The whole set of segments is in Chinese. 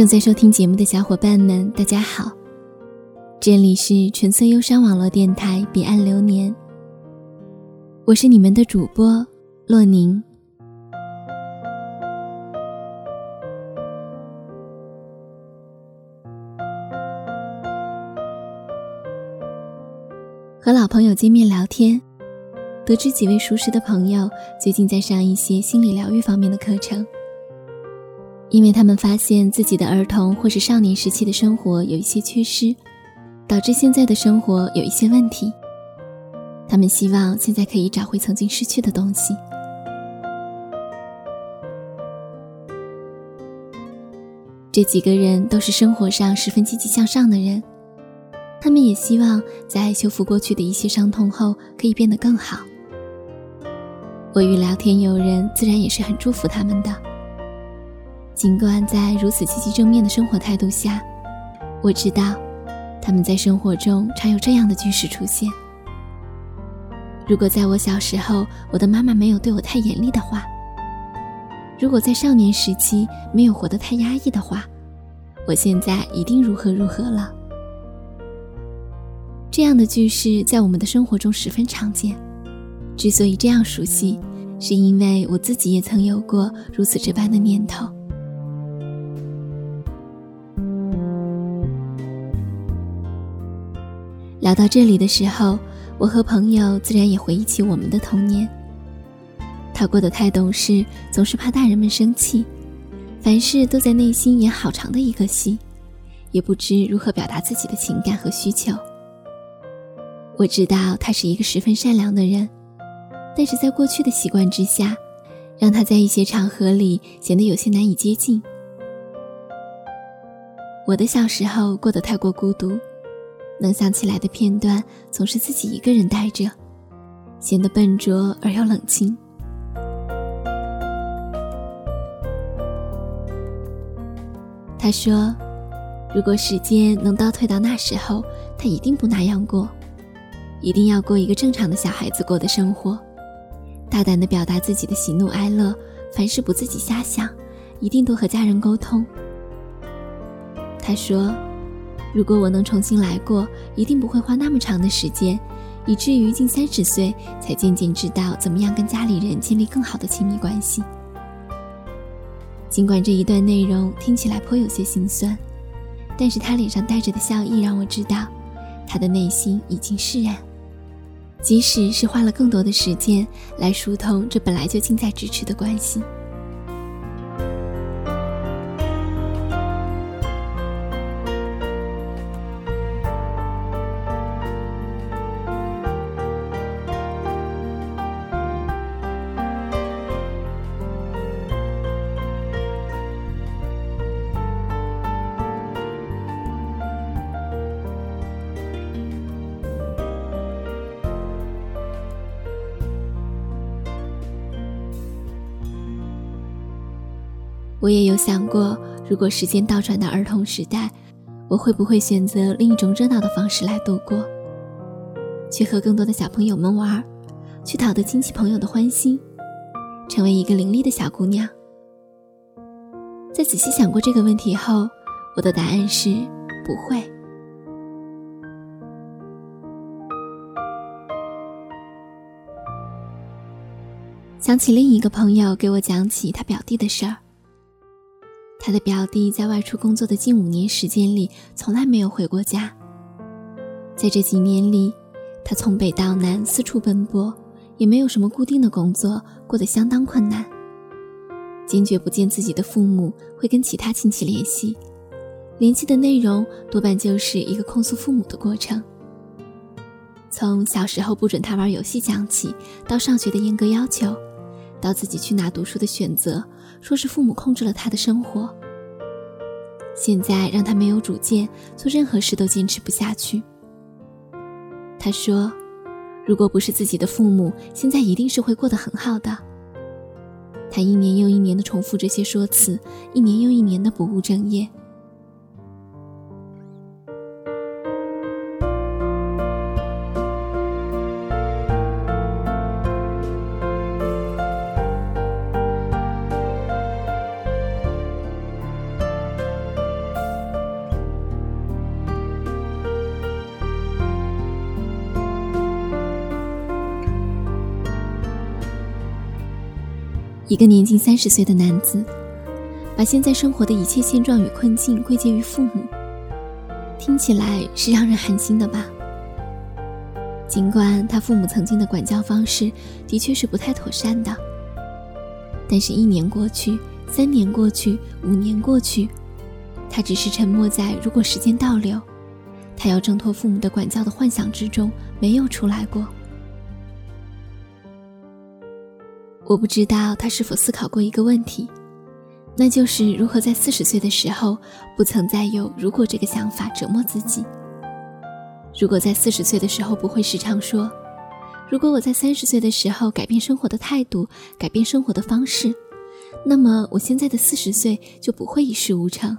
正在收听节目的小伙伴们，大家好，这里是纯粹忧伤网络电台《彼岸流年》，我是你们的主播洛宁。和老朋友见面聊天，得知几位熟识的朋友最近在上一些心理疗愈方面的课程。因为他们发现自己的儿童或是少年时期的生活有一些缺失，导致现在的生活有一些问题。他们希望现在可以找回曾经失去的东西。这几个人都是生活上十分积极向上的人。他们也希望在修复过去的一些伤痛后，可以变得更好。我与聊天友人自然也是很祝福他们的。尽管在如此积极正面的生活态度下，我知道他们在生活中常有这样的句式出现：如果在我小时候，我的妈妈没有对我太严厉的话；如果在少年时期没有活得太压抑的话，我现在一定如何如何了。这样的句式在我们的生活中十分常见。之所以这样熟悉，是因为我自己也曾有过如此这般的念头。聊到这里的时候，我和朋友自然也回忆起我们的童年。他过得太懂事，总是怕大人们生气，凡事都在内心演好长的一个戏，也不知如何表达自己的情感和需求。我知道他是一个十分善良的人，但是在过去的习惯之下，让他在一些场合里显得有些难以接近。我的小时候过得太过孤独，能想起来的片段总是自己一个人待着，显得笨拙而又冷清。他说：“如果时间能倒退到那时候，他一定不那样过。”一定要过一个正常的小孩子过的生活，大胆的表达自己的喜怒哀乐，凡事不自己瞎想，一定多和家人沟通。他说：“如果我能重新来过，一定不会花那么长的时间，以至于近三十岁才渐渐知道怎么样跟家里人建立更好的亲密关系。”尽管这一段内容听起来颇有些心酸，但是他脸上带着的笑意让我知道，他的内心已经释然。即使是花了更多的时间来疏通这本来就近在咫尺的关系。我也有想过，如果时间倒转到儿童时代，我会不会选择另一种热闹的方式来度过？去和更多的小朋友们玩，去讨得亲戚朋友的欢心，成为一个伶俐的小姑娘。在仔细想过这个问题后，我的答案是不会。想起另一个朋友给我讲起他表弟的事儿。他的表弟在外出工作的近五年时间里，从来没有回过家。在这几年里，他从北到南四处奔波，也没有什么固定的工作，过得相当困难。坚决不见自己的父母，会跟其他亲戚联系，联系的内容多半就是一个控诉父母的过程。从小时候不准他玩游戏讲起，到上学的严格要求。到自己去哪读书的选择，说是父母控制了他的生活。现在让他没有主见，做任何事都坚持不下去。他说：“如果不是自己的父母，现在一定是会过得很好的。”他一年又一年的重复这些说辞，一年又一年的不务正业。一个年近三十岁的男子，把现在生活的一切现状与困境归结于父母，听起来是让人寒心的吧？尽管他父母曾经的管教方式的确是不太妥善的，但是，一年过去，三年过去，五年过去，他只是沉默在如果时间倒流，他要挣脱父母的管教的幻想之中，没有出来过。我不知道他是否思考过一个问题，那就是如何在四十岁的时候，不曾再有“如果”这个想法折磨自己。如果在四十岁的时候不会时常说，如果我在三十岁的时候改变生活的态度，改变生活的方式，那么我现在的四十岁就不会一事无成。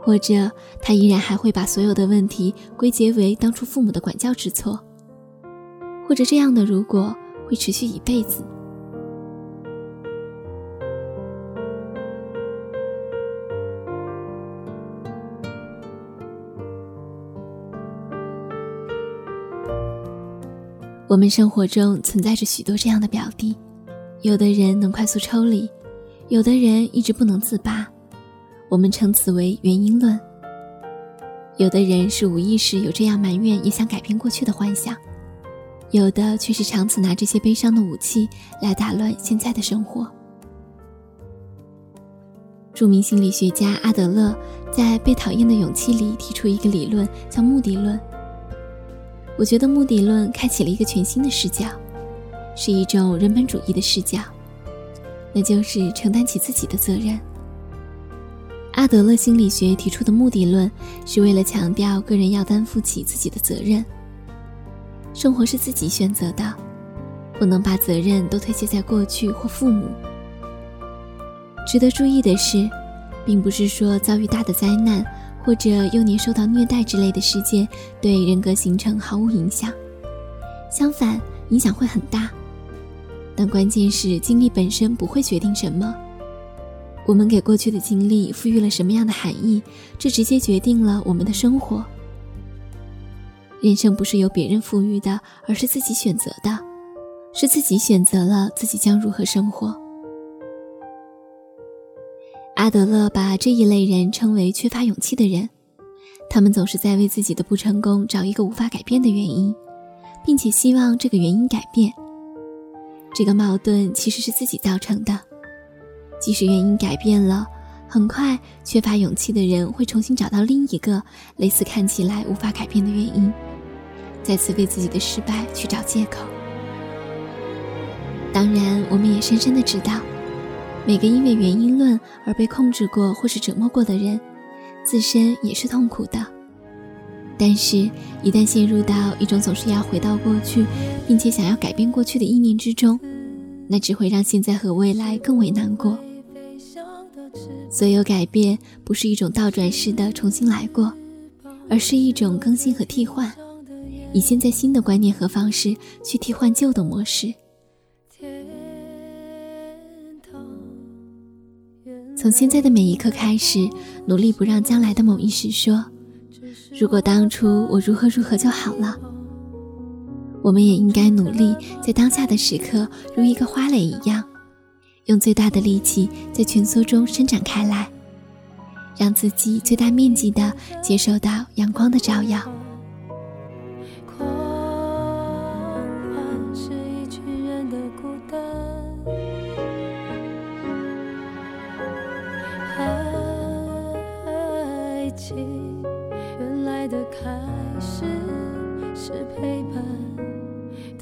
或者他依然还会把所有的问题归结为当初父母的管教之错。或者这样的如果会持续一辈子。我们生活中存在着许多这样的表弟，有的人能快速抽离，有的人一直不能自拔，我们称此为原因论。有的人是无意识有这样埋怨，也想改变过去的幻想，有的却是长此拿这些悲伤的武器来打乱现在的生活。著名心理学家阿德勒在《被讨厌的勇气》里提出一个理论，叫目的论。我觉得目的论开启了一个全新的视角，是一种人本主义的视角，那就是承担起自己的责任。阿德勒心理学提出的目的论，是为了强调个人要担负起自己的责任。生活是自己选择的，不能把责任都推卸在过去或父母。值得注意的是，并不是说遭遇大的灾难。或者幼年受到虐待之类的事件，对人格形成毫无影响，相反，影响会很大。但关键是经历本身不会决定什么，我们给过去的经历赋予了什么样的含义，这直接决定了我们的生活。人生不是由别人赋予的，而是自己选择的，是自己选择了自己将如何生活。阿德勒把这一类人称为缺乏勇气的人，他们总是在为自己的不成功找一个无法改变的原因，并且希望这个原因改变。这个矛盾其实是自己造成的，即使原因改变了，很快缺乏勇气的人会重新找到另一个类似看起来无法改变的原因，再次为自己的失败去找借口。当然，我们也深深的知道。每个因为原因论而被控制过或是折磨过的人，自身也是痛苦的。但是，一旦陷入到一种总是要回到过去，并且想要改变过去的意念之中，那只会让现在和未来更为难过。所有改变不是一种倒转式的重新来过，而是一种更新和替换，以现在新的观念和方式去替换旧的模式。从现在的每一刻开始，努力不让将来的某一时说：“如果当初我如何如何就好了。”我们也应该努力在当下的时刻，如一个花蕾一样，用最大的力气在蜷缩中伸展开来，让自己最大面积的接受到阳光的照耀。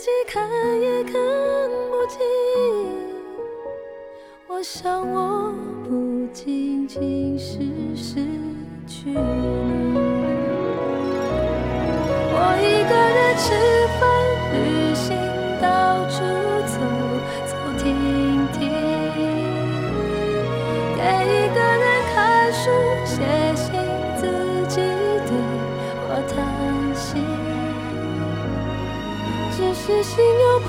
自己看也看不清。我想我不仅仅是失去你我一个人吃饭旅行到处走走停停。也一个人看书写是心有。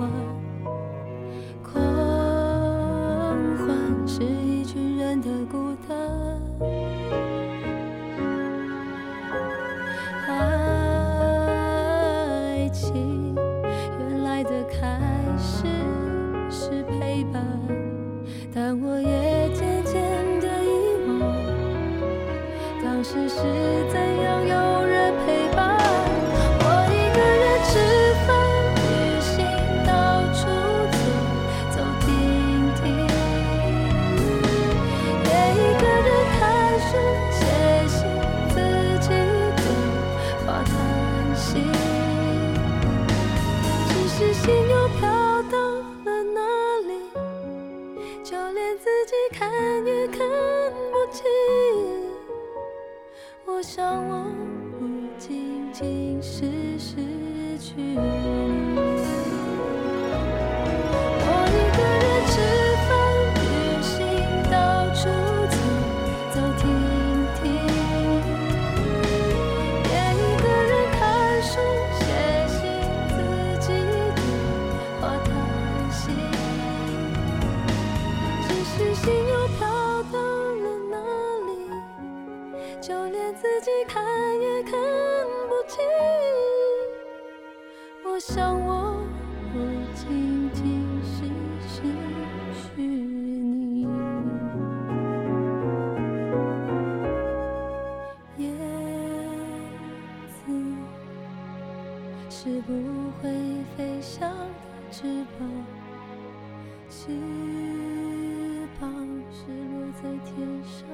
Mà 看不清我想我不仅仅是失去。是不会飞翔的翅膀，翅膀是落在天上。